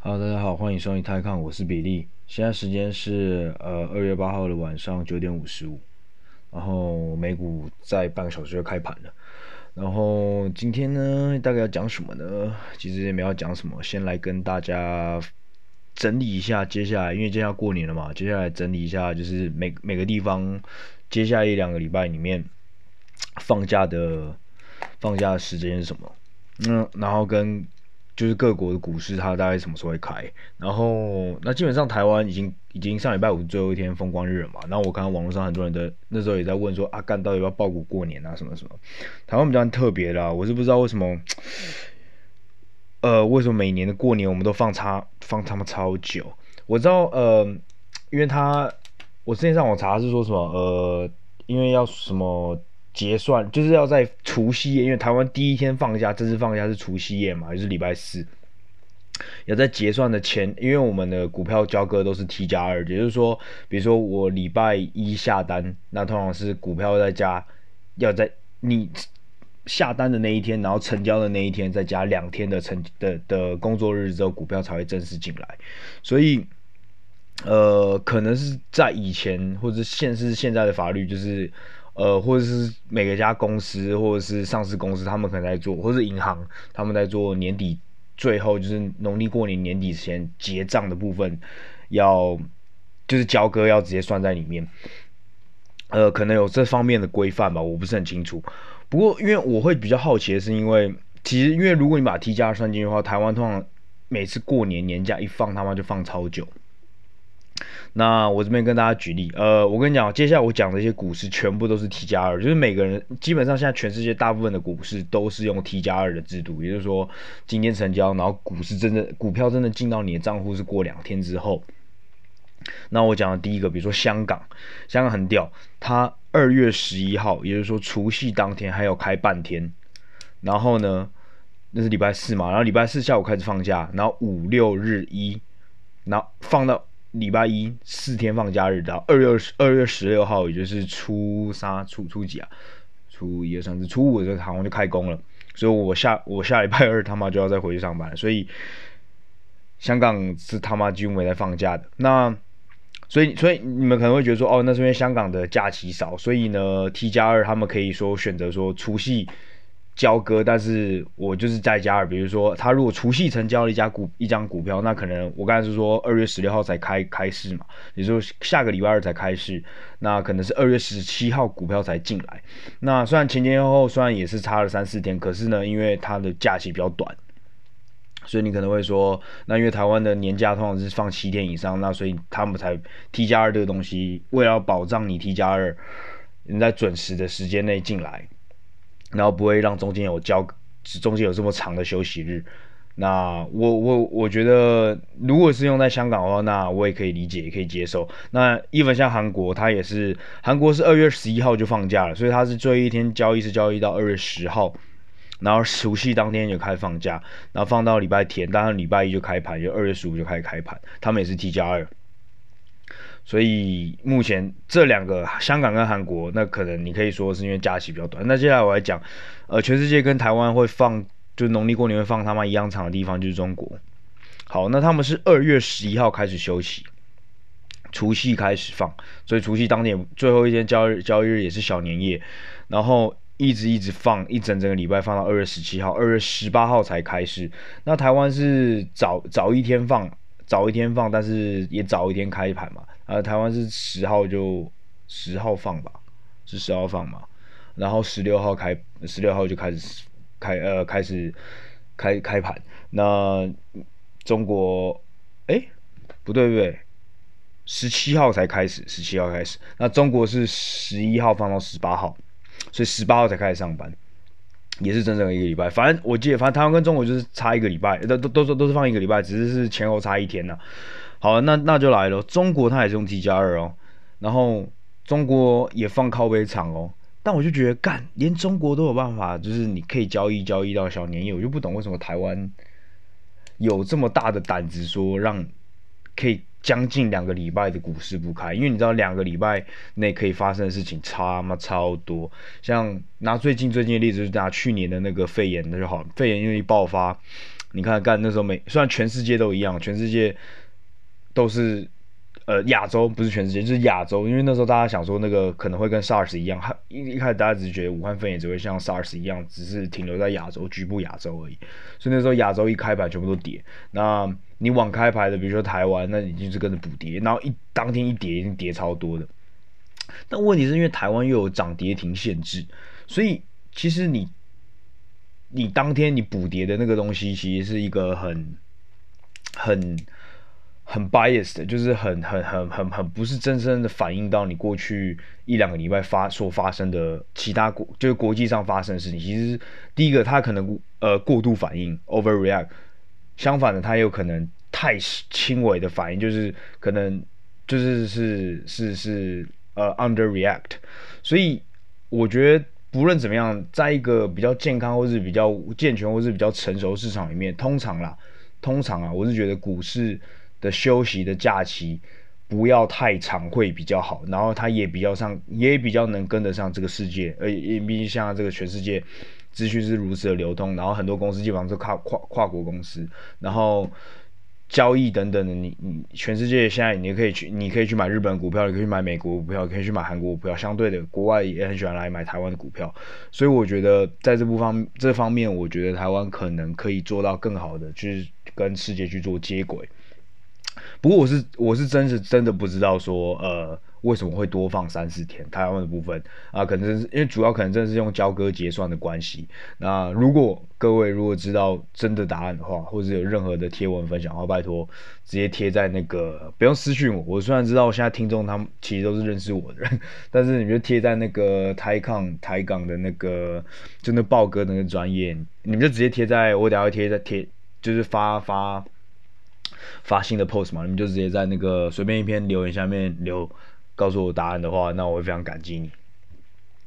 哈喽，大家好，欢迎收听泰康，我是比利。现在时间是呃二月八号的晚上九点五十五，然后美股在半个小时就开盘了。然后今天呢，大概要讲什么呢？其实也没有要讲什么，先来跟大家整理一下接下来，因为接下来过年了嘛，接下来整理一下，就是每每个地方接下来一两个礼拜里面放假的放假的时间是什么？嗯，然后跟。就是各国的股市，它大概什么时候会开？然后那基本上台湾已经已经上礼拜五最后一天风光日了嘛。然后我看到网络上很多人的那时候也在问说啊，干到底要不要抱股过年啊？什么什么？台湾比较特别啦，我是不知道为什么，呃，为什么每年的过年我们都放差放他们超久？我知道，呃，因为他我之前上网查是说什么，呃，因为要什么。结算就是要在除夕夜，因为台湾第一天放假，正式放假是除夕夜嘛，就是礼拜四。要在结算的前，因为我们的股票交割都是 T 加二，也就是说，比如说我礼拜一下单，那通常是股票在加，要在你下单的那一天，然后成交的那一天再加两天的成的的工作日之后，股票才会正式进来。所以，呃，可能是在以前或者现是现在的法律就是。呃，或者是每个家公司，或者是上市公司，他们可能在做，或者是银行，他们在做年底最后就是农历过年年底前结账的部分，要就是交割要直接算在里面。呃，可能有这方面的规范吧，我不是很清楚。不过，因为我会比较好奇的是，因为其实因为如果你把 T 加算进去的话，台湾通常每次过年年假一放，他妈就放超久。那我这边跟大家举例，呃，我跟你讲，接下来我讲的一些股市全部都是 T 加二，就是每个人基本上现在全世界大部分的股市都是用 T 加二的制度，也就是说今天成交，然后股市真的股票真的进到你的账户是过两天之后。那我讲的第一个，比如说香港，香港很屌，它二月十一号，也就是说除夕当天还要开半天，然后呢，那是礼拜四嘛，然后礼拜四下午开始放假，然后五六日一，然后放到。礼拜一四天放假日，到二月二月十六号，也就是初三、初初几啊？初一、二、三、四、初五的时候，好像就开工了。所以我下我下礼拜二他妈就要再回去上班。所以香港是他妈几乎没在放假的。那所以所以你们可能会觉得说，哦，那是因为香港的假期少，所以呢 T 加二他们可以说选择说除夕。交割，但是我就是在加二，比如说他如果除夕成交了一家股一张股票，那可能我刚才是说二月十六号才开开市嘛，也就下个礼拜二才开市，那可能是二月十七号股票才进来。那虽然前前后后虽然也是差了三四天，可是呢，因为它的假期比较短，所以你可能会说，那因为台湾的年假通常是放七天以上，那所以他们才 T 加二这个东西，为了保障你 T 加二能在准时的时间内进来。然后不会让中间有交，中间有这么长的休息日。那我我我觉得，如果是用在香港的话，那我也可以理解，也可以接受。那 even 像韩国，它也是韩国是二月十一号就放假了，所以它是最后一天交易是交易到二月十号，然后除夕当天就开放假，然后放到礼拜天，当然礼拜一就开盘，就二月十五就开始开盘。他们也是 T 加二。所以目前这两个香港跟韩国，那可能你可以说是因为假期比较短。那接下来我来讲，呃，全世界跟台湾会放，就农历过年会放他们一样长的地方就是中国。好，那他们是二月十一号开始休息，除夕开始放，所以除夕当天最后一天交易交易日也是小年夜，然后一直一直放一整整个礼拜，放到二月十七号，二月十八号才开始。那台湾是早早一天放，早一天放，但是也早一天开盘嘛。呃，台湾是十号就十号放吧，是十号放嘛，然后十六号开，十六号就开始开呃开始开开盘。那中国，哎，不对不对，十七号才开始，十七号开始。那中国是十一号放到十八号，所以十八号才开始上班，也是整整一个礼拜。反正我记得，反正台湾跟中国就是差一个礼拜，都都都是都是放一个礼拜，只是是前后差一天呐。好，那那就来了。中国它也是用 T 加二哦，然后中国也放靠背场哦。但我就觉得，干，连中国都有办法，就是你可以交易交易到小年夜，我就不懂为什么台湾有这么大的胆子说让可以将近两个礼拜的股市不开，因为你知道两个礼拜内可以发生的事情差嘛超多。像拿最近最近的例子，就拿去年的那个肺炎那就好，肺炎因为一爆发。你看干那时候美，虽然全世界都一样，全世界都是。呃，亚洲不是全世界，就是亚洲，因为那时候大家想说那个可能会跟 SARS 一样，一一开始大家只是觉得武汉肺炎只会像 SARS 一样，只是停留在亚洲局部亚洲而已，所以那时候亚洲一开盘全部都跌，那你往开盘的，比如说台湾，那你就是跟着补跌，然后一当天一跌，已经跌超多的。但问题是因为台湾又有涨跌停限制，所以其实你你当天你补跌的那个东西，其实是一个很很。很 biased 的，就是很很很很很不是真正的反映到你过去一两个礼拜发所发生的其他国，就是国际上发生的事情。其实第一个，它可能呃过度反应 overreact，相反的，它有可能太轻微的反应，就是可能就是是是是呃 underreact。所以我觉得不论怎么样，在一个比较健康或是比较健全或是比较成熟市场里面，通常啦，通常啊，我是觉得股市。的休息的假期不要太长会比较好，然后它也比较上也比较能跟得上这个世界，而毕竟像这个全世界资讯是如此的流通，然后很多公司基本上是跨跨跨国公司，然后交易等等的，你你全世界现在你可以去你可以去买日本股票，你可以去买美国股票，可以去买韩国股票，相对的国外也很喜欢来买台湾的股票，所以我觉得在这部方这方面，我觉得台湾可能可以做到更好的，就是跟世界去做接轨。不过我是我是真是真的不知道说呃为什么会多放三四天台湾的部分啊，可能是因为主要可能真是用交割结算的关系。那如果各位如果知道真的答案的话，或者有任何的贴文分享的话，拜托直接贴在那个不用私讯我。我虽然知道现在听众他们其实都是认识我的人，但是你就贴在那个台康台港的那个就那报哥那个专业，你们就直接贴在我等下会贴在贴就是发发。发新的 post 嘛，你们就直接在那个随便一篇留言下面留，告诉我答案的话，那我会非常感激你。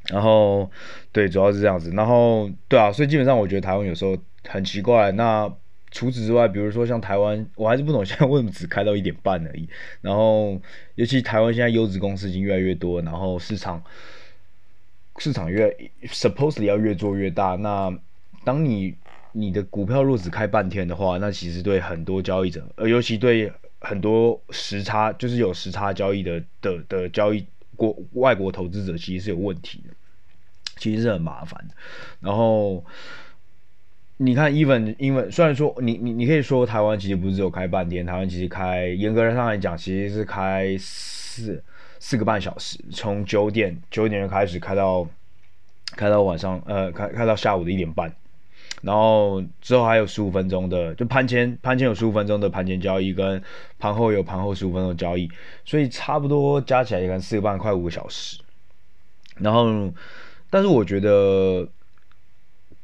然后，对，主要是这样子。然后，对啊，所以基本上我觉得台湾有时候很奇怪。那除此之外，比如说像台湾，我还是不懂现在为什么只开到一点半而已。然后，尤其台湾现在优质公司已经越来越多，然后市场市场越 supposedly 要越做越大。那当你你的股票若只开半天的话，那其实对很多交易者，呃，尤其对很多时差，就是有时差交易的的的交易国外国投资者，其实是有问题的，其实是很麻烦的。然后你看，even 因为虽然说你你你可以说台湾其实不是只有开半天，台湾其实开严格上来讲，其实是开四四个半小时，从九点九点就开始开到开到晚上，呃，开开到下午的一点半。然后之后还有十五分钟的，就盘前盘前有十五分钟的盘前交易，跟盘后有盘后十五分钟的交易，所以差不多加起来也可能四个半快五个小时。然后，但是我觉得，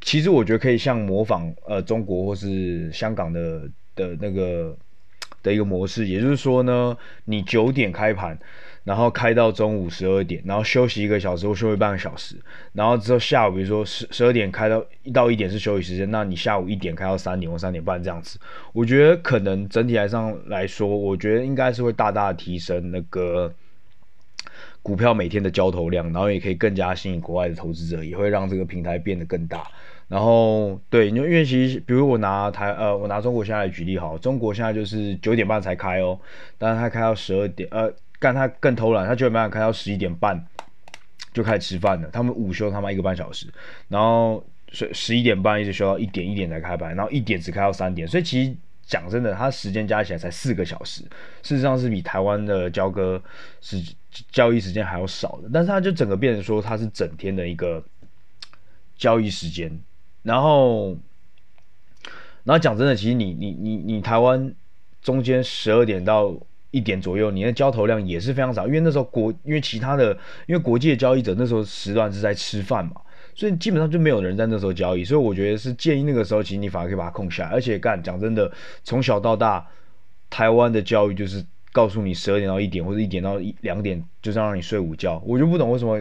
其实我觉得可以像模仿呃中国或是香港的的那个的一个模式，也就是说呢，你九点开盘。然后开到中午十二点，然后休息一个小时或休息半个小时，然后之后下午比如说十十二点开到一到一点是休息时间，那你下午一点开到三点或三点半这样子，我觉得可能整体来上来说，我觉得应该是会大大的提升那个股票每天的交投量，然后也可以更加吸引国外的投资者，也会让这个平台变得更大。然后对，因为其实比如我拿台呃我拿中国现在来举例好，中国现在就是九点半才开哦，但是它开到十二点呃。干他更偷懒，他九点半开到十一点半就开始吃饭了。他们午休他妈一个半小时，然后十十一点半一直休到一点，一点才开班，然后一点只开到三点。所以其实讲真的，他时间加起来才四个小时，事实上是比台湾的交割时交易时间还要少的。但是他就整个变成说他是整天的一个交易时间。然后，然后讲真的，其实你你你你台湾中间十二点到。一点左右，你的交投量也是非常少，因为那时候国，因为其他的，因为国际的交易者那时候时段是在吃饭嘛，所以基本上就没有人在那时候交易，所以我觉得是建议那个时候，其实你反而可以把它空下来。而且干讲真的，从小到大，台湾的教育就是告诉你十二点到一点或者一点到一两点就是让你睡午觉，我就不懂为什么。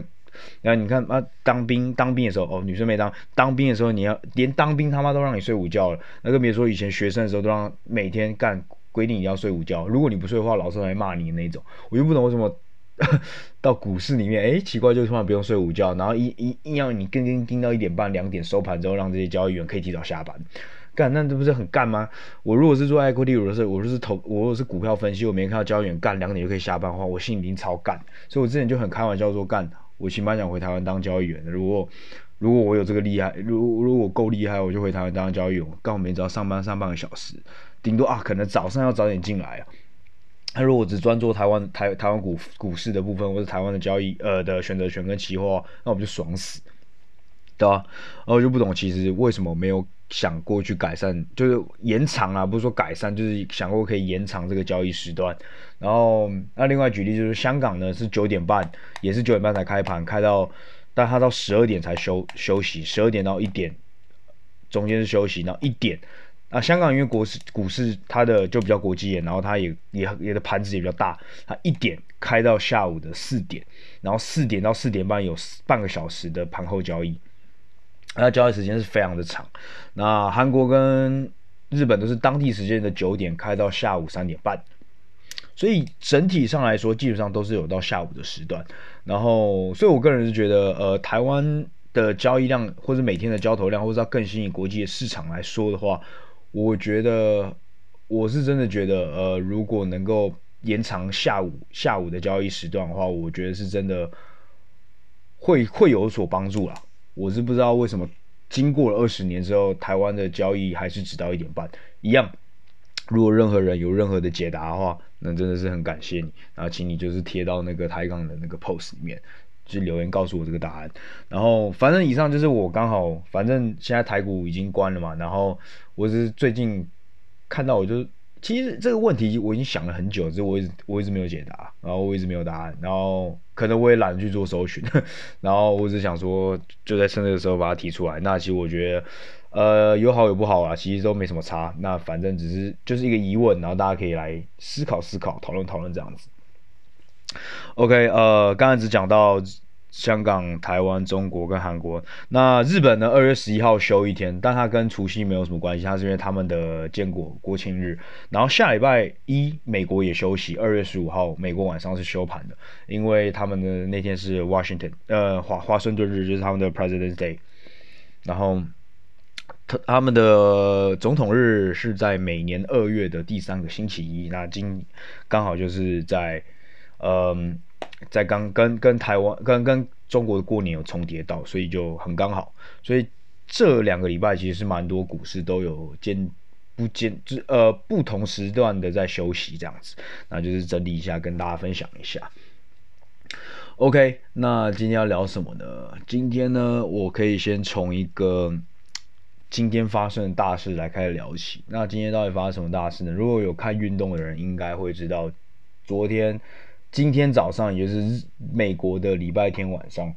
然后你看啊，当兵当兵的时候哦，女生没当当兵的时候，你要连当兵他妈都让你睡午觉了，那更别说以前学生的时候都让每天干。规定你要睡午觉，如果你不睡的话，老师会骂你那种。我就不懂为什么 到股市里面，哎，奇怪，就突然不用睡午觉，然后一一硬要你跟跟盯到一点半两点收盘之后，让这些交易员可以提早下班。干，那这不是很干吗？我如果是做 equity，我是我就是投，我如果是股票分析，我每天看到交易员干两点就可以下班的话，我心里已经超干。所以我之前就很开玩笑说干，我起码想回台湾当交易员的。如果如果我有这个厉害，如如果够厉害，我就回台湾当交易员，刚好每天只要上班上半个小时，顶多啊可能早上要早点进来啊。他如果只专做台湾台台湾股股市的部分，或者台湾的交易呃的选择权跟期货，那我们就爽死，对吧？然后就不懂，其实为什么没有想过去改善，就是延长啊，不是说改善，就是想过可以延长这个交易时段。然后那另外举例就是香港呢是九点半，也是九点半才开盘，开到，但他到十二点才休休息，十二点到一点中间是休息，然后一点。啊，香港因为国市股市它的就比较国际一点，然后它也也也的盘子也比较大，它一点开到下午的四点，然后四点到四点半有半个小时的盘后交易，那交易时间是非常的长。那韩国跟日本都是当地时间的九点开到下午三点半，所以整体上来说基本上都是有到下午的时段。然后，所以我个人是觉得，呃，台湾的交易量或者每天的交投量，或者要更吸引国际的市场来说的话。我觉得我是真的觉得，呃，如果能够延长下午下午的交易时段的话，我觉得是真的会会有所帮助啦。我是不知道为什么经过了二十年之后，台湾的交易还是只到一点半一样。如果任何人有任何的解答的话，那真的是很感谢你，然后请你就是贴到那个台港的那个 post 里面。就留言告诉我这个答案，然后反正以上就是我刚好，反正现在台股已经关了嘛，然后我是最近看到，我就其实这个问题我已经想了很久，只是我一直我一直没有解答，然后我一直没有答案，然后可能我也懒得去做搜寻，然后我只想说就在趁这个时候把它提出来。那其实我觉得，呃，有好有不好啊，其实都没什么差。那反正只是就是一个疑问，然后大家可以来思考思考，讨论讨论这样子。OK，呃，刚才只讲到香港、台湾、中国跟韩国。那日本呢？二月十一号休一天，但它跟除夕没有什么关系，它是因为他们的建国国庆日。然后下礼拜一，美国也休息，二月十五号，美国晚上是休盘的，因为他们的那天是 Washington，呃，华华盛顿日，就是他们的 President's Day。然后他他们的总统日是在每年二月的第三个星期一，那今刚好就是在。嗯，在刚跟跟台湾跟跟中国的过年有重叠到，所以就很刚好。所以这两个礼拜其实是蛮多股市都有间不间，就呃不同时段的在休息这样子。那就是整理一下，跟大家分享一下。OK，那今天要聊什么呢？今天呢，我可以先从一个今天发生的大事来开始聊起。那今天到底发生什么大事呢？如果有看运动的人，应该会知道昨天。今天早上也就是美国的礼拜天晚上，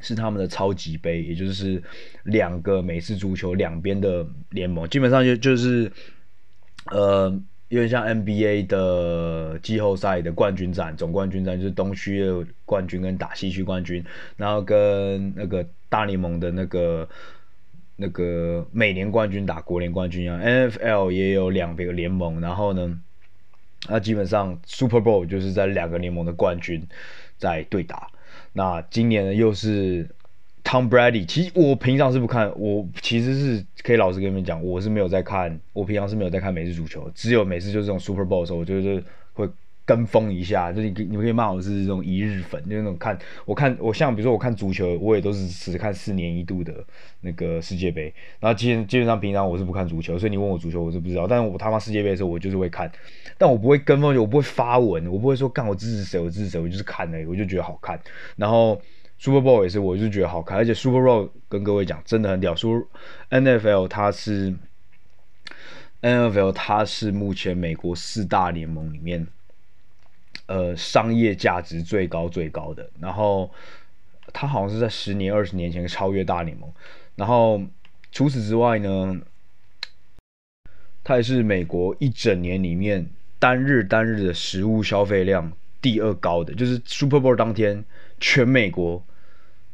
是他们的超级杯，也就是两个美式足球两边的联盟，基本上就就是，呃，有点像 NBA 的季后赛的冠军战，总冠军战就是东区冠军跟打西区冠军，然后跟那个大联盟的那个那个美联冠军打国联冠军一样，NFL 也有两个联盟，然后呢。那基本上 Super Bowl 就是在两个联盟的冠军在对打。那今年呢又是 Tom Brady。其实我平常是不看，我其实是可以老实跟你们讲，我是没有在看，我平常是没有在看美式足球，只有每次就是这种 Super Bowl 的时候，我就是会。跟风一下，就是你你们可以骂我是这种一日粉，就是那种看我看我像比如说我看足球，我也都是只看四年一度的那个世界杯，然后基基本上平常我是不看足球，所以你问我足球我是不知道，但是我他妈世界杯的时候我就是会看，但我不会跟风，我不会发文，我不会说干我支持谁我支持谁，我就是看而已，我就觉得好看。然后 Super Bowl 也是，我就觉得好看，而且 Super Bowl 跟各位讲真的很屌，Super NFL 它是 NFL 它是目前美国四大联盟里面。呃，商业价值最高最高的，然后他好像是在十年、二十年前超越大联盟，然后除此之外呢，它也是美国一整年里面单日单日的食物消费量第二高的，就是 Super Bowl 当天全美国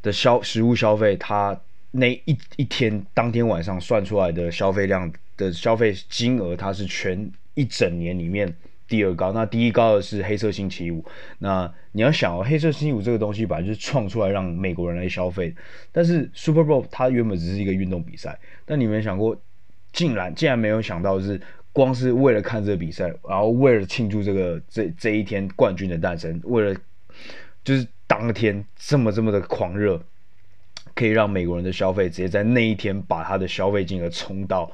的消食物消费，它那一一天当天晚上算出来的消费量的消费金额，它是全一整年里面第二高。那第一高的是黑色星期五。那你要想哦，黑色星期五这个东西本来就是创出来让美国人来消费。但是 Super Bowl 它原本只是一个运动比赛，但你没想过，竟然竟然没有想到是光是为了看这个比赛，然后为了庆祝这个这这一天冠军的诞生，为了就是当天这么这么的狂热。可以让美国人的消费直接在那一天把他的消费金额冲到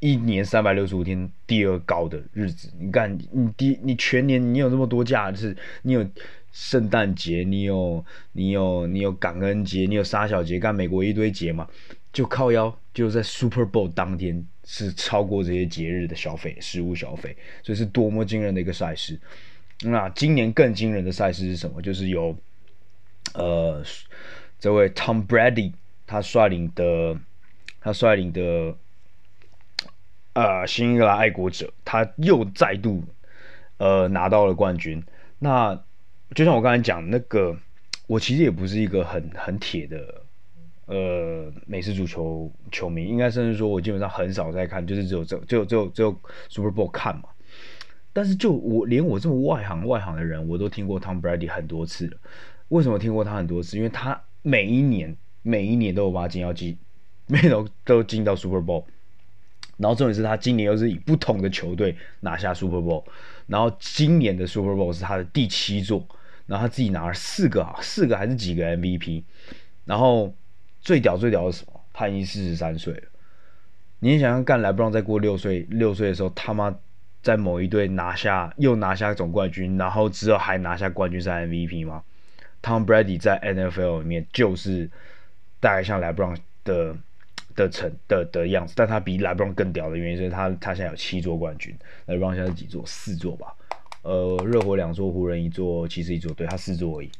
一年三百六十五天第二高的日子。你看，你第你全年你有这么多假，就是你有圣诞节，你有你有你有感恩节，你有杀小节，干美国一堆节嘛，就靠腰就在 Super Bowl 当天是超过这些节日的消费，食物消费，所以是多么惊人的一个赛事。那今年更惊人的赛事是什么？就是有呃。这位 Tom Brady 他率领的，他率领的，呃，新英格兰爱国者，他又再度，呃，拿到了冠军。那就像我刚才讲那个，我其实也不是一个很很铁的，呃，美式足球球迷，应该甚至说我基本上很少在看，就是只有只有只有只有只有 Super Bowl 看嘛。但是就我连我这么外行外行的人，我都听过 Tom Brady 很多次了。为什么听过他很多次？因为他。每一年，每一年都有把他进到季，每都都进到 Super Bowl，然后重点是他今年又是以不同的球队拿下 Super Bowl，然后今年的 Super Bowl 是他的第七座，然后他自己拿了四个啊，四个还是几个 MVP，然后最屌最屌的是什么？他已经四十三岁了，你想想干，莱布朗再过六岁，六岁的时候他妈在某一队拿下又拿下总冠军，然后之后还拿下冠军赛 MVP 吗？Tom Brady 在 NFL 里面就是大概像 LeBron 的的成的的样子，但他比 LeBron 更屌的原因是他他现在有七座冠军，LeBron 现在是几座？四座吧。呃，热火两座，湖人一座，骑士一座，对，他四座而已。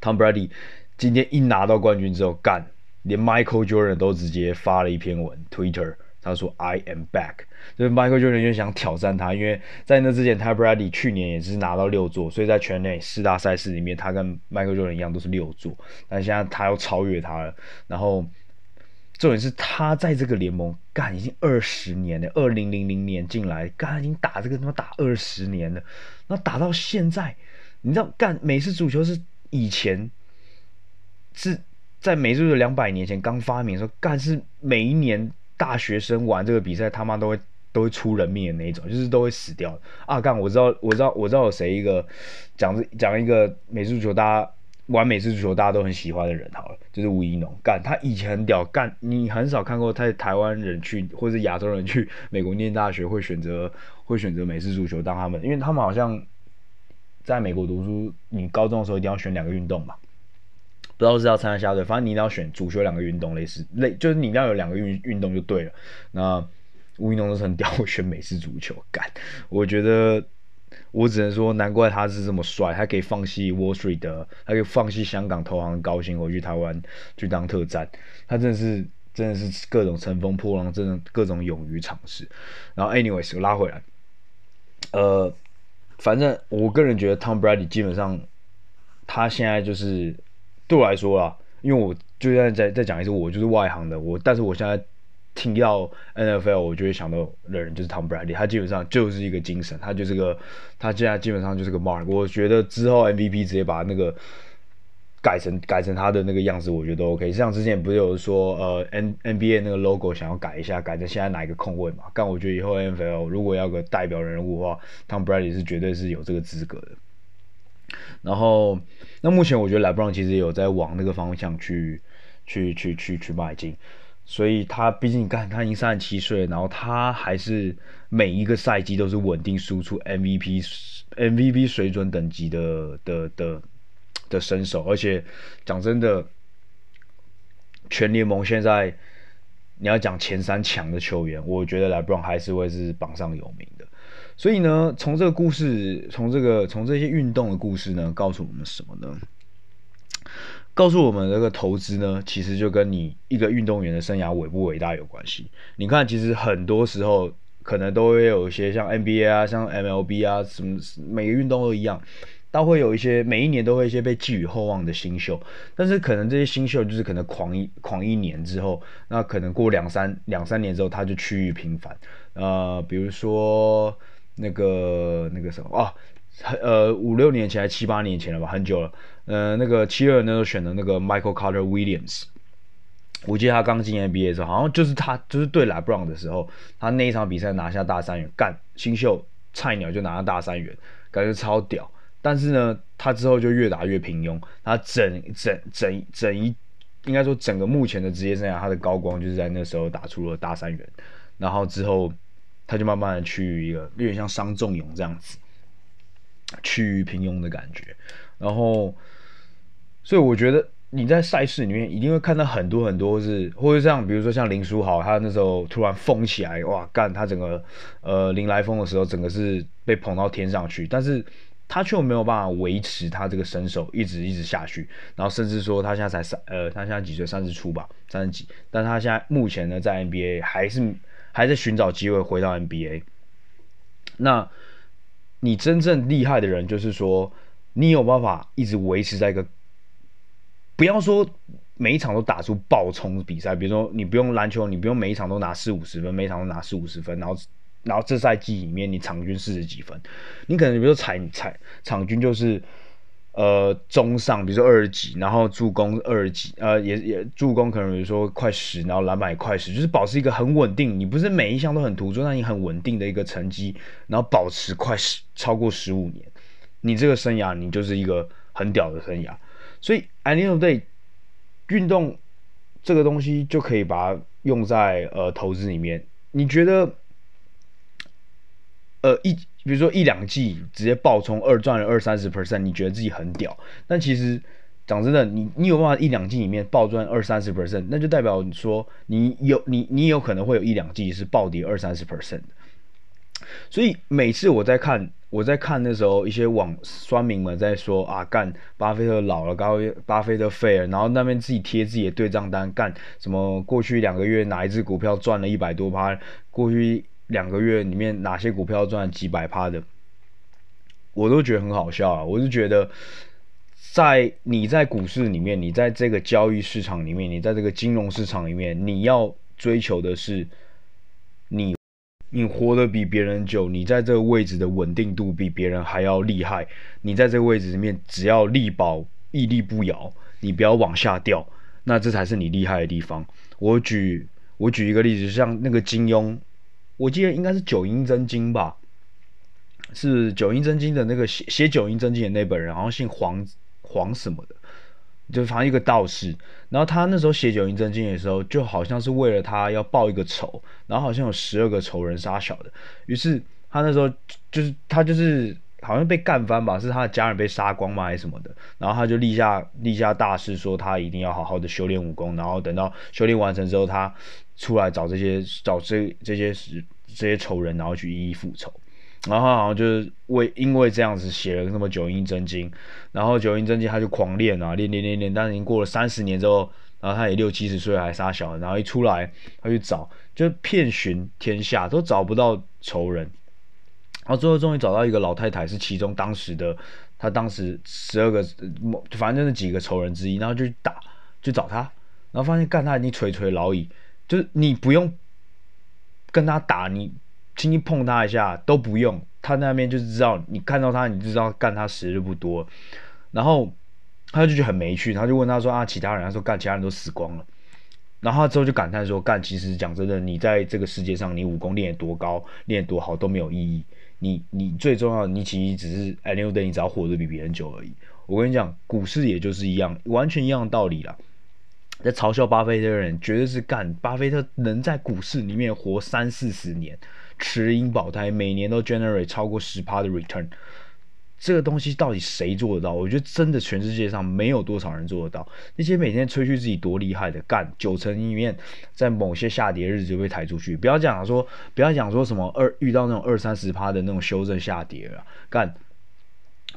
Tom Brady 今天一拿到冠军之后，干，连 Michael Jordan 都直接发了一篇文，Twitter。他说：“I am back。”就是 Michael Jordan 就想挑战他，因为在那之前，Tom Brady 去年也是拿到六座，所以在全垒四大赛事里面，他跟 Michael Jordan 一样都是六座。但现在他要超越他了。然后重点是他在这个联盟干已经二十年了，二零零零年进来，干已经打这个他妈打二十年了。那打到现在，你知道干美式足球是以前是在美式足球两百年前刚发明的时候，干是每一年。大学生玩这个比赛，他妈都会都会出人命的那一种，就是都会死掉啊！干，我知道，我知道，我知道有谁一个讲讲一个美式足球，大家玩美式足球大家都很喜欢的人，好了，就是吴怡农。干，他以前很屌，干，你很少看过他台湾人去或者亚洲人去美国念大学会选择 会选择美式足球当他们，因为他们好像在美国读书，你高中的时候一定要选两个运动嘛。不知道是要参加下队，反正你一定要选主修两个运动，类似类就是你一定要有两个运运动就对了。那吴一农都是很屌，选美式足球干。我觉得我只能说，难怪他是这么帅，他可以放弃 Wall Street 的，他可以放弃香港投行的高薪回去台湾去当特战。他真的是真的是各种乘风破浪，真的各种勇于尝试。然后 anyways 我拉回来，呃，反正我个人觉得 Tom Brady 基本上他现在就是。对我来说啦，因为我就在再再讲一次，我就是外行的，我但是我现在听到 NFL，我就会想到的人就是 Tom Brady，他基本上就是一个精神，他就是个，他现在基本上就是个 Mark。我觉得之后 MVP 直接把那个改成改成他的那个样子，我觉得 OK。像之前不是有说呃 N NBA 那个 logo 想要改一下，改成现在哪一个空位嘛？但我觉得以后 NFL 如果要个代表人物的话，Tom Brady 是绝对是有这个资格的。然后，那目前我觉得莱布朗其实有在往那个方向去，去，去，去，去迈进。所以他毕竟你看，他已经三十七岁，然后他还是每一个赛季都是稳定输出 MVP MVP 水准等级的的的的身手。而且讲真的，全联盟现在你要讲前三强的球员，我觉得莱布朗还是会是榜上有名的。所以呢，从这个故事，从这个从这些运动的故事呢，告诉我们什么呢？告诉我们这个投资呢，其实就跟你一个运动员的生涯伟不伟大有关系。你看，其实很多时候可能都会有一些像 NBA 啊，像 MLB 啊，什么每个运动都一样，都会有一些每一年都会一些被寄予厚望的新秀。但是可能这些新秀就是可能狂一狂一年之后，那可能过两三两三年之后他就趋于平凡。呃，比如说。那个那个什么啊，呃五六年前还七八年前了吧，很久了。呃，那个七二那时候选的那个 Michael Carter Williams，我记得他刚进 NBA 的时候，好像就是他就是对 LeBron 的时候，他那一场比赛拿下大三元，干新秀菜鸟就拿下大三元，感觉超屌。但是呢，他之后就越打越平庸，他整整整整一应该说整个目前的职业生涯，他的高光就是在那时候打出了大三元，然后之后他就慢慢的趋于一个有点像伤仲永这样子，趋于平庸的感觉，然后。所以我觉得你在赛事里面一定会看到很多很多是，或者像比如说像林书豪，他那时候突然疯起来，哇干，他整个呃林来疯的时候，整个是被捧到天上去，但是他却没有办法维持他这个身手一直一直下去，然后甚至说他现在才三呃他现在几岁，三十出吧，三十几，但他现在目前呢在 NBA 还是还在寻找机会回到 NBA。那你真正厉害的人就是说，你有办法一直维持在一个。不要说每一场都打出爆冲比赛，比如说你不用篮球，你不用每一场都拿四五十分，每一场都拿四五十分，然后然后这赛季里面你场均四十几分，你可能比如说场场场均就是呃中上，比如说二十几，然后助攻二十几，呃也也助攻可能比如说快十，然后篮板也快十，就是保持一个很稳定，你不是每一项都很突出，但你很稳定的一个成绩，然后保持快十超过十五年，你这个生涯你就是一个很屌的生涯。所以，at the end of the day，运动这个东西就可以把它用在呃投资里面。你觉得，呃一比如说一两季直接爆冲二赚了二三十 percent，你觉得自己很屌。但其实讲真的，你你有办法一两季里面爆赚二三十 percent，那就代表说你有你你有可能会有一两季是暴跌二三十 percent 的。所以每次我在看。我在看那时候，一些网酸民们在说啊，干巴菲特老了，高巴菲特废了，然后那边自己贴自己的对账单，干什么？过去两个月哪一只股票赚了一百多趴？过去两个月里面哪些股票赚了几百趴的？我都觉得很好笑啊！我是觉得，在你在股市里面，你在这个交易市场里面，你在这个金融市场里面，你要追求的是你。你活得比别人久，你在这个位置的稳定度比别人还要厉害。你在这个位置里面，只要力保屹立不摇，你不要往下掉，那这才是你厉害的地方。我举我举一个例子，像那个金庸，我记得应该是《九阴真经》吧，是《九阴真经》的那个写写《九阴真经》的那本人，然后姓黄黄什么的。就反正一个道士，然后他那时候写《九阴真经》的时候，就好像是为了他要报一个仇，然后好像有十二个仇人杀小的，于是他那时候就是他就是好像被干翻吧，是他的家人被杀光吗还是什么的，然后他就立下立下大誓，说他一定要好好的修炼武功，然后等到修炼完成之后，他出来找这些找这这些这些仇人，然后去一一复仇。然后好像就是为因为这样子写了什么《九阴真经》，然后《九阴真经》他就狂练啊，练练练练，但是已经过了三十年之后，然后他也六七十岁还杀小人，然后一出来他去找，就遍寻天下都找不到仇人，然后最后终于找到一个老太太，是其中当时的他当时十二个，反正就是几个仇人之一，然后就去打，去找他，然后发现干他已经垂垂老矣，就是你不用跟他打你。轻轻碰他一下都不用，他那边就是知道你看到他，你就知道干他时日不多。然后他就觉得很没趣，他就问他说啊，其他人，他说干其他人都死光了。然后他之后就感叹说干，其实讲真的，你在这个世界上，你武功练得多高，练得多好都没有意义。你你最重要的，你其实只是 anyway 你只要活得比别人久而已。我跟你讲，股市也就是一样，完全一样的道理啦。在嘲笑巴菲特的人，绝对是干巴菲特能在股市里面活三四十年。持盈保胎，每年都 generate 超过十趴的 return，这个东西到底谁做得到？我觉得真的全世界上没有多少人做得到。那些每天吹嘘自己多厉害的，干九成里面，在某些下跌日子就被抬出去。不要讲说，不要讲说什么二遇到那种二三十趴的那种修正下跌了，干。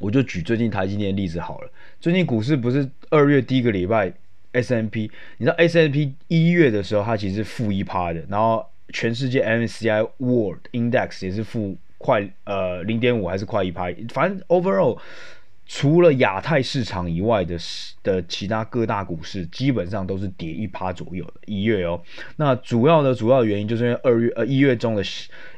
我就举最近台积电的例子好了。最近股市不是二月第一个礼拜 S&P，你知道 S&P 一月的时候它其实是负一趴的，然后。全世界 MSCI World Index 也是负快呃零点五还是快一趴，反正 overall 除了亚太市场以外的的其他各大股市，基本上都是跌一趴左右的。一月哦，那主要的主要原因就是因为二月呃一月中的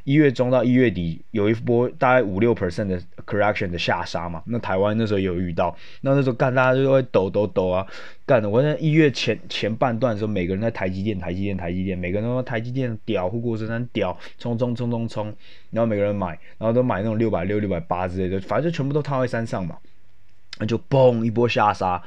一月中到一月底有一波大概五六 percent 的 correction 的下杀嘛。那台湾那时候有遇到，那那时候干大家就会抖抖抖啊，干的。我在一月前前半段的时候，每个人在台积电、台积电、台积电，每个人都台积电屌，护国神山屌，冲冲冲冲冲，然后每个人买，然后都买那种六百六、六百八之类的，反正就全部都套在山上嘛。那就嘣一波下杀，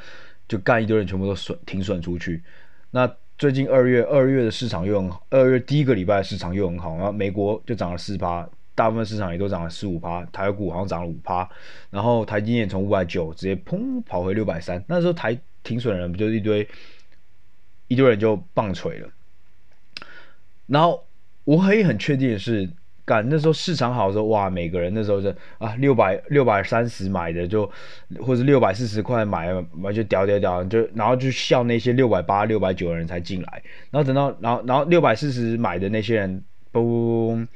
就干一堆人全部都损停损出去。那最近二月二月的市场又很好，二月第一个礼拜市场又很好，然后美国就涨了四趴，大部分市场也都涨了四五趴，台股好像涨了五趴，然后台积电从五百九直接砰跑回六百三，那时候台停损的人不就是一堆一堆人就棒槌了。然后我可以很确定的是。干那时候市场好的时候，哇，每个人那时候是啊六百六百三十买的就，或者六百四十块买买就屌屌屌，就然后就笑那些六百八六百九的人才进来，然后等到然后然后六百四十买的那些人，嘣嘣嘣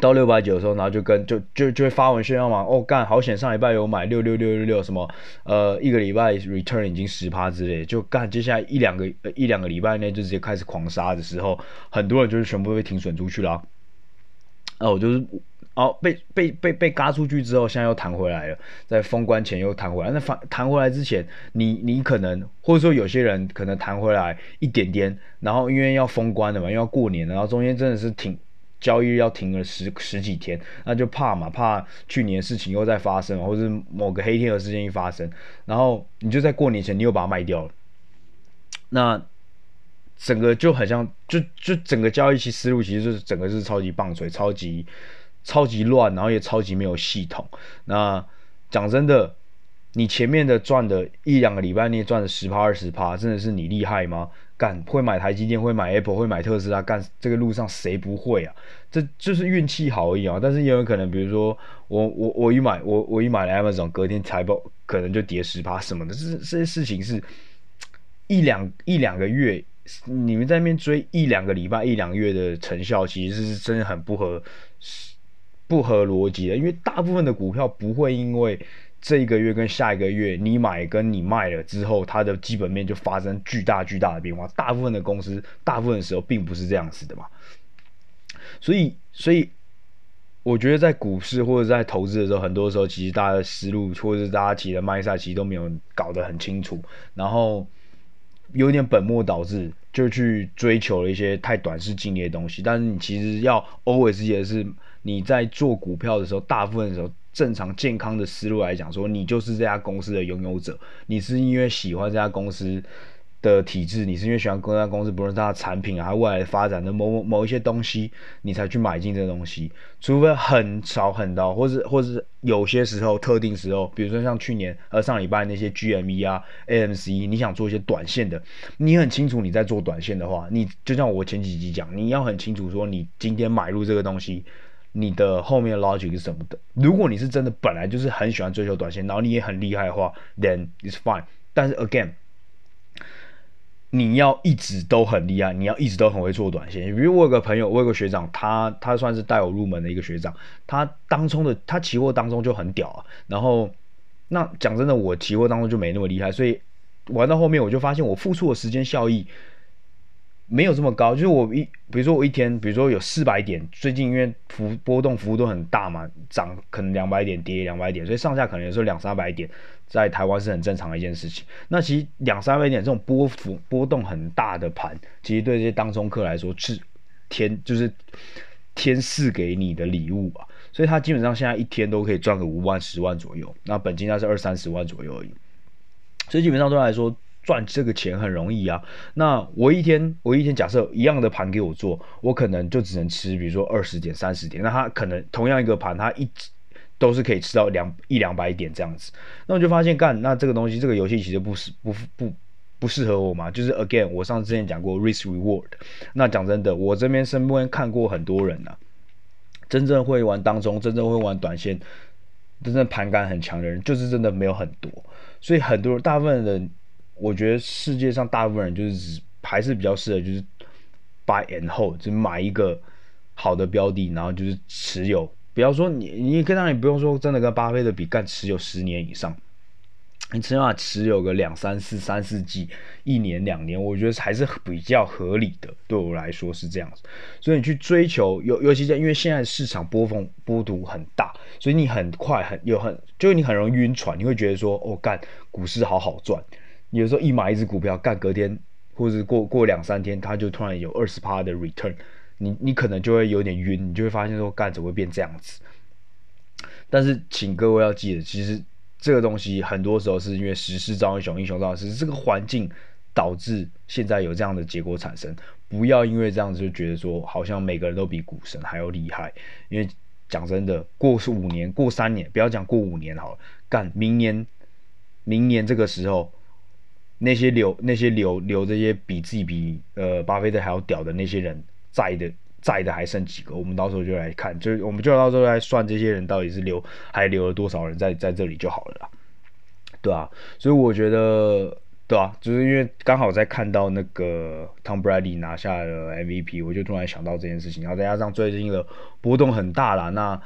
到六百九的时候，然后就跟就就就会发文炫耀嘛，哦干好险上礼拜有买六六六六六什么呃一个礼拜 return 已经十趴之类，就干接下来一两个一两个礼拜内就直接开始狂杀的时候，很多人就是全部被停损出去了。哦，我就是哦，被被被被嘎出去之后，现在又弹回来了，在封关前又弹回来。那反弹回来之前，你你可能或者说有些人可能弹回来一点点，然后因为要封关了嘛，因为要过年，然后中间真的是挺交易要停了十十几天，那就怕嘛，怕去年事情又再发生，或者是某个黑天鹅事件一发生，然后你就在过年前你又把它卖掉了，那。整个就很像，就就整个交易期思路其实就是整个是超级棒槌，超级超级乱，然后也超级没有系统。那讲真的，你前面的赚的一两个礼拜，你赚了十趴二十趴，真的是你厉害吗？干会买台积电，会买 Apple，会买特斯拉，干这个路上谁不会啊？这就是运气好而已啊。但是也有可能，比如说我我我一买我我一买了 Amazon，隔天财报可能就跌十趴什么的，这这些事情是一两一两个月。你们在那边追一两个礼拜、一两个月的成效，其实是真的很不合不合逻辑的。因为大部分的股票不会因为这一个月跟下一个月你买跟你卖了之后，它的基本面就发生巨大巨大的变化。大部分的公司，大部分的时候并不是这样子的嘛。所以，所以我觉得在股市或者在投资的时候，很多时候其实大家的思路或者是大家其实的 mindset 其实都没有搞得很清楚，然后。有点本末倒置，就去追求了一些太短视近利的东西。但是你其实要 always 记得是，你在做股票的时候，大部分的时候正常健康的思路来讲，说你就是这家公司的拥有者，你是因为喜欢这家公司。的体制，你是因为喜欢这家公司，不论它的产品啊，未来发展的某某某一些东西，你才去买进这个东西。除非很少很多，或是或是有些时候特定时候，比如说像去年呃上礼拜那些 GME 啊、AMC，你想做一些短线的，你很清楚你在做短线的话，你就像我前几集讲，你要很清楚说你今天买入这个东西，你的后面的 logic 是什么的。如果你是真的本来就是很喜欢追求短线，然后你也很厉害的话，then it's fine。但是 again。你要一直都很厉害，你要一直都很会做短线。比如我有个朋友，我有个学长，他他算是带我入门的一个学长，他当中的他期货当中就很屌啊。然后那讲真的，我期货当中就没那么厉害，所以玩到后面我就发现我付出的时间效益没有这么高。就是我一比如说我一天，比如说有四百点，最近因为幅波动幅度很大嘛，涨可能两百点，跌两百点，所以上下可能有时候两三百点。在台湾是很正常的一件事情。那其实两三百点这种波幅波动很大的盘，其实对这些当中客来说是天就是天赐给你的礼物吧。所以他基本上现在一天都可以赚个五万十万左右，那本金那是二三十万左右而已。所以基本上对他来说赚这个钱很容易啊。那我一天我一天假设一样的盘给我做，我可能就只能吃，比如说二十点三十点。那他可能同样一个盘，他一。都是可以吃到两一两百点这样子，那我就发现干，那这个东西这个游戏其实不适不不不适合我嘛。就是 again，我上次之前讲过 risk reward。那讲真的，我这边身边看过很多人呐、啊，真正会玩当中，真正会玩短线，真正盘感很强的人，就是真的没有很多。所以很多大部分人，我觉得世界上大部分人就是还是比较适合就是 buy and hold，就买一个好的标的，然后就是持有。不要说你，你跟他也不用说真的跟巴菲特比，干持有十年以上。你起码持有个两三四三四季，一年两年，我觉得还是比较合理的。对我来说是这样子，所以你去追求，尤尤其在因为现在市场波峰波动很大，所以你很快很有很，就是你很容易晕船，你会觉得说，哦干，股市好好赚。有时候一买一只股票，干隔天或者是过过两三天，它就突然有二十趴的 return，你你可能就会有点晕，你就会发现说，干怎么会变这样子？但是请各位要记得，其实。这个东西很多时候是因为时势造英雄，英雄造时势，这个环境导致现在有这样的结果产生。不要因为这样子就觉得说，好像每个人都比股神还要厉害。因为讲真的，过是五年，过三年，不要讲过五年好了，干明年，明年这个时候，那些留那些留留这些比自己比呃巴菲特还要屌的那些人在的。在的还剩几个？我们到时候就来看，就是我们就到时候来算这些人到底是留还留了多少人在在这里就好了，对啊，所以我觉得，对啊，就是因为刚好在看到那个 Tom Brady 拿下了 MVP，我就突然想到这件事情，然后再加上最近的波动很大啦，那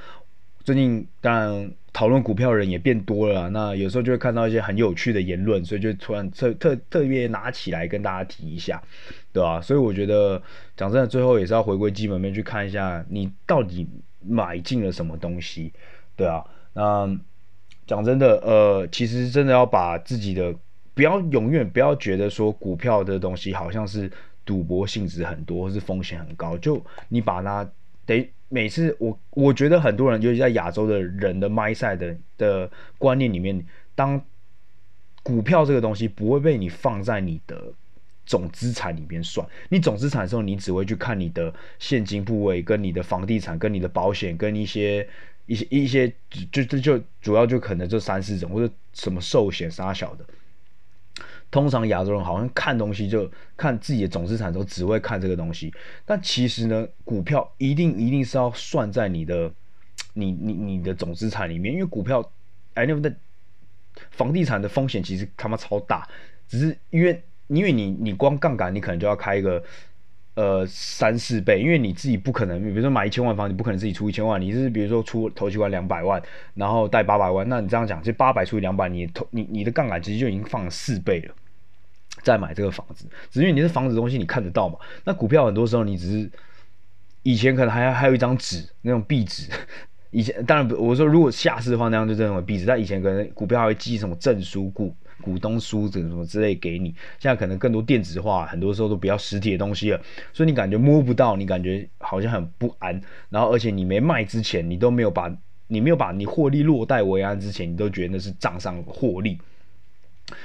最近当然。讨论股票的人也变多了，那有时候就会看到一些很有趣的言论，所以就突然特特特别拿起来跟大家提一下，对吧？所以我觉得讲真的，最后也是要回归基本面去看一下，你到底买进了什么东西，对啊。那讲真的，呃，其实真的要把自己的不要永远不要觉得说股票的东西好像是赌博性质很多，或是风险很高，就你把它得。每次我我觉得很多人，尤其在亚洲的人的 mindset 的的观念里面，当股票这个东西不会被你放在你的总资产里面算。你总资产的时候，你只会去看你的现金部位、跟你的房地产、跟你的保险、跟一些一些一些，就就就主要就可能这三四种，或者什么寿险啥小的。通常亚洲人好像看东西就看自己的总资产，都只会看这个东西。但其实呢，股票一定一定是要算在你的你你你的总资产里面，因为股票哎，那的房地产的风险其实他妈超大，只是因为因为你你光杠杆，你可能就要开一个。呃，三四倍，因为你自己不可能，比如说买一千万房，你不可能自己出一千万，你是比如说出头期款两百万，然后贷八百万，那你这样讲，这八百除以两百，你投你你的杠杆其实就已经放了四倍了，再买这个房子，只是因为你是房子东西你看得到嘛，那股票很多时候你只是以前可能还还有一张纸那种壁纸，以前当然我说如果下市的话那样就认为壁纸，但以前可能股票还会寄什么证书股。股东书怎什么之类给你，现在可能更多电子化，很多时候都比较实体的东西了，所以你感觉摸不到，你感觉好像很不安。然后而且你没卖之前，你都没有把你没有把你获利落袋为安之前，你都觉得那是账上获利。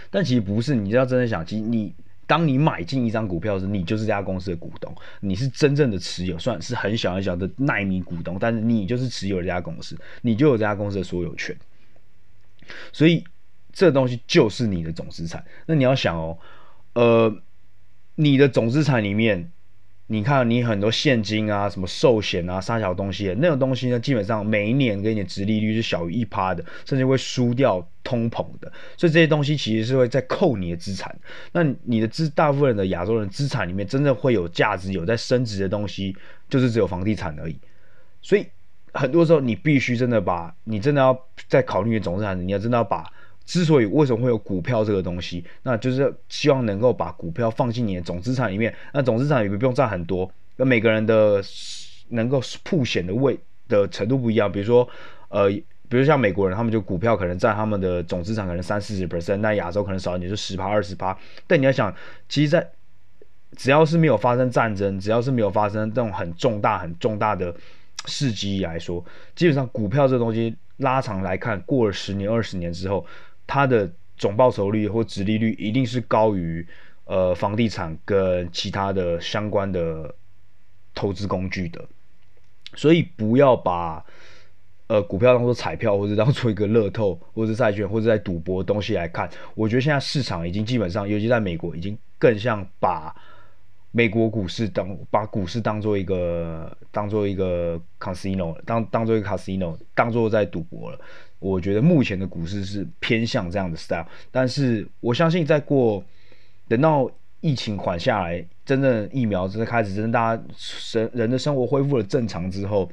但其实不是，你要真的想，其实你当你买进一张股票时，你就是这家公司的股东，你是真正的持有，算是很小很小的耐米股东，但是你就是持有这家公司，你就有这家公司的所有权。所以。这东西就是你的总资产。那你要想哦，呃，你的总资产里面，你看你很多现金啊、什么寿险啊、杀小东西，那种东西呢，基本上每一年给你的殖利率是小于一趴的，甚至会输掉通膨的。所以这些东西其实是会在扣你的资产。那你的资，大部分的亚洲人资产里面，真正会有价值、有在升值的东西，就是只有房地产而已。所以很多时候，你必须真的把，你真的要在考虑的总资产，你要真的要把。之所以为什么会有股票这个东西，那就是希望能够把股票放进你的总资产里面。那总资产也不用占很多，那每个人的能够曝险的位的程度不一样。比如说，呃，比如像美国人，他们就股票可能占他们的总资产可能三四十 percent，那亚洲可能少一点，就十趴二十趴。但你要想，其实，在只要是没有发生战争，只要是没有发生这种很重大、很重大的事机来说，基本上股票这东西拉长来看，过了十年、二十年之后。它的总报酬率或值利率一定是高于呃房地产跟其他的相关的投资工具的，所以不要把呃股票当做彩票或者当做一个乐透或者债券或者在赌博的东西来看。我觉得现在市场已经基本上，尤其在美国，已经更像把美国股市当把股市当做一个当做一个 casino 当当做一个 casino 当做在赌博了。我觉得目前的股市是偏向这样的 style，但是我相信再过等到疫情缓下来，真正疫苗真的开始，真的大家生人的生活恢复了正常之后，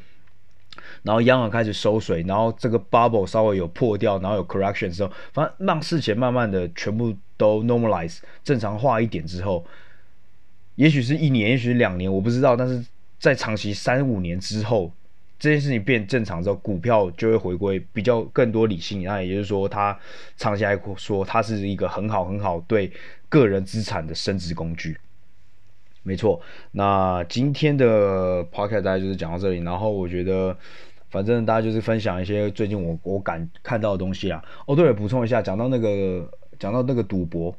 然后央行开始收水，然后这个 bubble 稍微有破掉，然后有 correction 之后，反正让事情慢慢的全部都 normalize 正常化一点之后，也许是一年，也许两年，我不知道。但是在长期三五年之后，这件事情变正常之后，股票就会回归比较更多理性。那也就是说，它长期来说，它是一个很好很好对个人资产的升值工具。没错，那今天的 podcast 大概就是讲到这里。然后我觉得，反正大家就是分享一些最近我我感看到的东西啊。哦，对了，补充一下，讲到那个讲到那个赌博，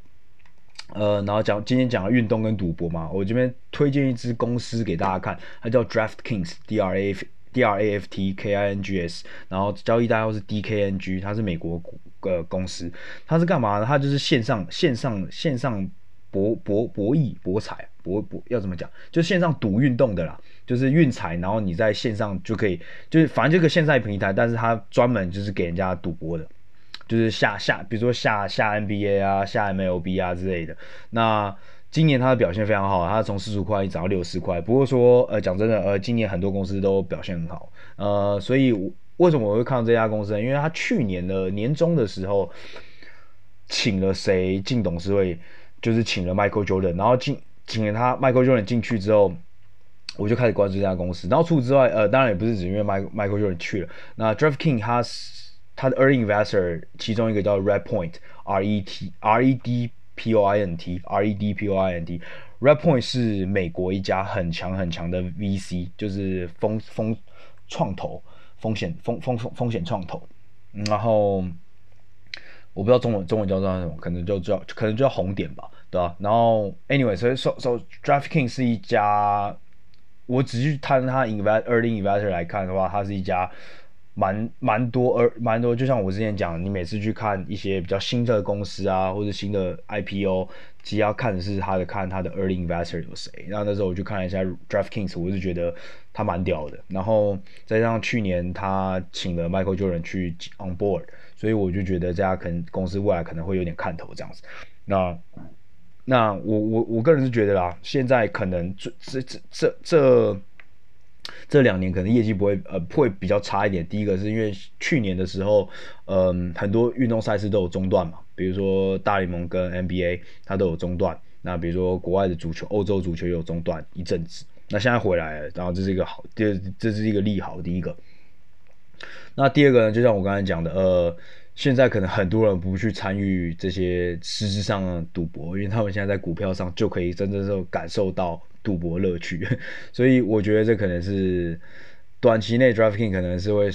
呃，然后讲今天讲了运动跟赌博嘛，我这边推荐一支公司给大家看，它叫 DraftKings，D R A D R A F T K I N G S，然后交易代号是 D K N G，它是美国股呃公司，它是干嘛呢？它就是线上线上线上博博博弈博彩。博博要怎么讲？就线上赌运动的啦，就是运彩，然后你在线上就可以，就是反正这个线上平台，但是它专门就是给人家赌博的，就是下下，比如说下下 NBA 啊，下 MLB 啊之类的。那今年它的表现非常好，它从四十块涨到六十块。不过说，呃，讲真的，呃，今年很多公司都表现很好，呃，所以为什么我会看到这家公司呢？因为它去年的年终的时候，请了谁进董事会？就是请了 Michael Jordan，然后进。请了他 Michael Jordan 进去之后，我就开始关注这家公司。然后除此之外，呃，当然也不是只因为 Michael Michael Jordan 去了。那 DraftKings 他他的 Early Investor 其中一个叫 Redpoint R E T R E D P O I N T R E D P O I N T Redpoint 是美国一家很强很强的 VC，就是风风创投风险风风风风险创投。然后我不知道中文中文叫做什么，可能就叫可能就叫红点吧。对啊，然后 anyway，所以 so so DraftKing 是一家，我只是看它 invest early investor 来看的话，它是一家蛮蛮多而蛮多，就像我之前讲，你每次去看一些比较新的公司啊，或者新的 IPO，其实要看的是他的看他的 early investor 有谁。然后那时候我去看了一下 DraftKings，我是觉得他蛮屌的。然后再加上去年他请了 Michael Jordan 去 on board，所以我就觉得这家可能公司未来可能会有点看头这样子。那那我我我个人是觉得啦，现在可能这这这这这这两年可能业绩不会呃会比较差一点。第一个是因为去年的时候，嗯，很多运动赛事都有中断嘛，比如说大联盟跟 NBA 它都有中断。那比如说国外的足球，欧洲足球也有中断一阵子。那现在回来了，然后这是一个好，这这是一个利好。第一个，那第二个呢，就像我刚才讲的，呃。现在可能很多人不去参与这些实质上的赌博，因为他们现在在股票上就可以真正的感受到赌博乐趣，所以我觉得这可能是短期内 DraftKings 可能是会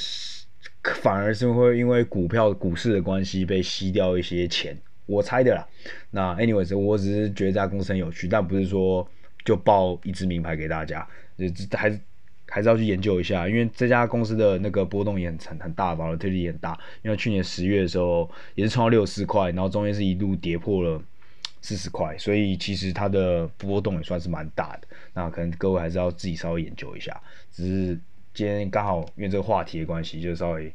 反而是会因为股票股市的关系被吸掉一些钱，我猜的啦。那 anyways，我只是觉得这家公司很有趣，但不是说就报一支名牌给大家，就还是。还是要去研究一下，因为这家公司的那个波动也很很很大吧，volatility 也很大。因为去年十月的时候也是冲到六十块，然后中间是一度跌破了四十块，所以其实它的波动也算是蛮大的。那可能各位还是要自己稍微研究一下。只是今天刚好因为这个话题的关系，就稍微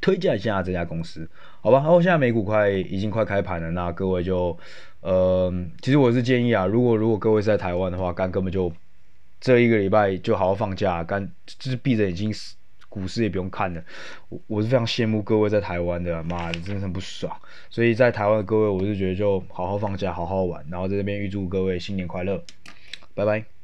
推荐一下这家公司，好吧？然后现在美股快已经快开盘了，那各位就呃，其实我是建议啊，如果如果各位是在台湾的话，刚根本就。这一个礼拜就好好放假，干就是闭着眼睛，股市也不用看了。我我是非常羡慕各位在台湾的，妈的，真的很不爽。所以在台湾的各位，我是觉得就好好放假，好好玩，然后在这边预祝各位新年快乐，拜拜。